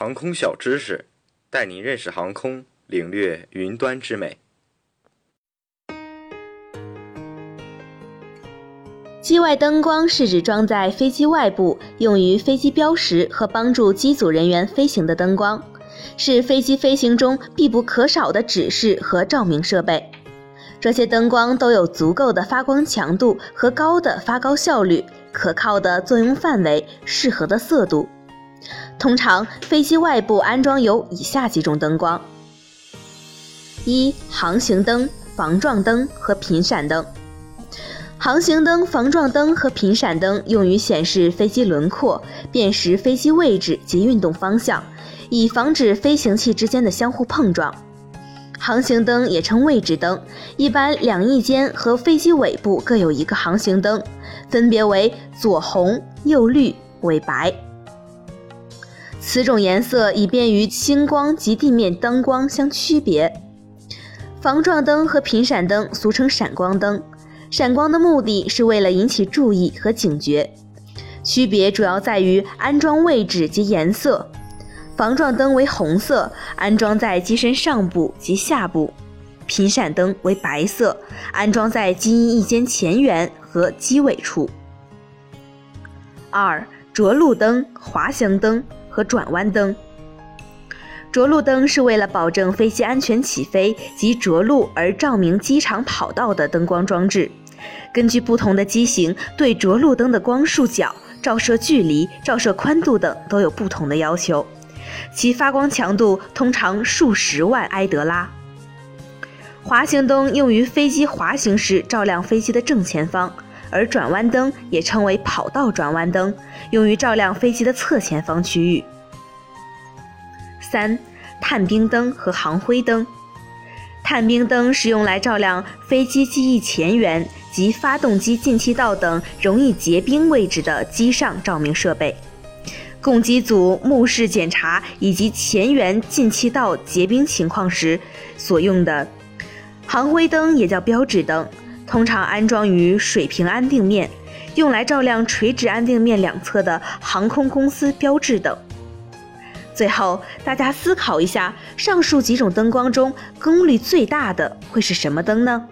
航空小知识，带您认识航空，领略云端之美。机外灯光是指装在飞机外部，用于飞机标识和帮助机组人员飞行的灯光，是飞机飞行中必不可少的指示和照明设备。这些灯光都有足够的发光强度和高的发光效率、可靠的作用范围、适合的色度。通常，飞机外部安装有以下几种灯光：一、航行灯、防撞灯和频闪灯。航行灯、防撞灯和频闪灯用于显示飞机轮廓、辨识飞机位置及运动方向，以防止飞行器之间的相互碰撞。航行灯也称位置灯，一般两翼间和飞机尾部各有一个航行灯，分别为左红、右绿、尾白。此种颜色以便于星光及地面灯光相区别。防撞灯和频闪灯俗称闪光灯。闪光的目的是为了引起注意和警觉，区别主要在于安装位置及颜色。防撞灯为红色，安装在机身上部及下部；频闪灯为白色，安装在机翼翼尖前缘和机尾处。二、着陆灯、滑翔灯和转弯灯。着陆灯是为了保证飞机安全起飞及着陆而照明机场跑道的灯光装置。根据不同的机型，对着陆灯的光束角、照射距离、照射宽度等都有不同的要求，其发光强度通常数十万埃德拉。滑行灯用于飞机滑行时照亮飞机的正前方，而转弯灯也称为跑道转弯灯，用于照亮飞机的侧前方区域。三、探兵灯和航灰灯。探兵灯是用来照亮飞机机翼前缘及发动机进气道等容易结冰位置的机上照明设备，供机组目视检查以及前缘进气道结冰情况时所用的。航灰灯也叫标志灯，通常安装于水平安定面，用来照亮垂直安定面两侧的航空公司标志等。最后，大家思考一下，上述几种灯光中功率最大的会是什么灯呢？